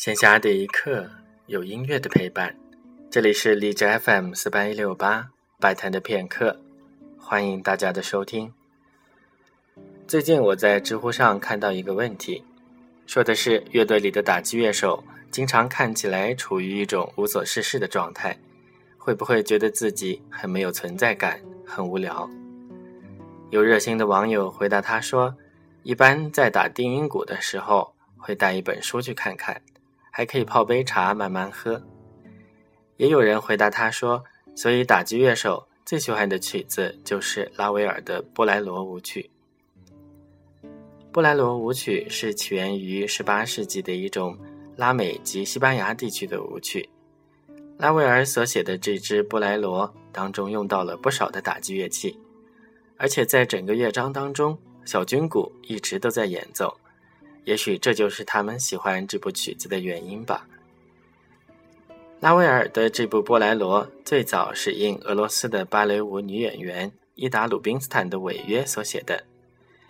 闲暇的一刻，有音乐的陪伴。这里是荔枝 FM 四八一六八摆摊的片刻，欢迎大家的收听。最近我在知乎上看到一个问题，说的是乐队里的打击乐手经常看起来处于一种无所事事的状态，会不会觉得自己很没有存在感，很无聊？有热心的网友回答他说：“一般在打定音鼓的时候，会带一本书去看看。”还可以泡杯茶慢慢喝。也有人回答他说：“所以打击乐手最喜欢的曲子就是拉威尔的波莱罗舞曲。波莱罗舞曲是起源于18世纪的一种拉美及西班牙地区的舞曲。拉威尔所写的这支波莱罗当中用到了不少的打击乐器，而且在整个乐章当中，小军鼓一直都在演奏。”也许这就是他们喜欢这部曲子的原因吧。拉威尔的这部《波莱罗》最早是应俄罗斯的芭蕾舞女演员伊达·鲁宾斯坦的违约所写的，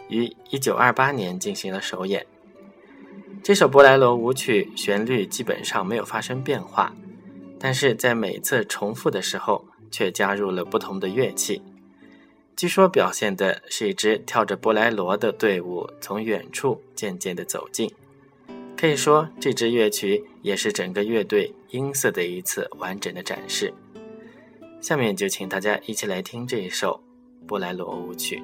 于1928年进行了首演。这首波莱罗舞曲旋律基本上没有发生变化，但是在每次重复的时候却加入了不同的乐器。据说表现的是一支跳着波莱罗的队伍从远处渐渐地走近，可以说这支乐曲也是整个乐队音色的一次完整的展示。下面就请大家一起来听这一首波莱罗舞曲。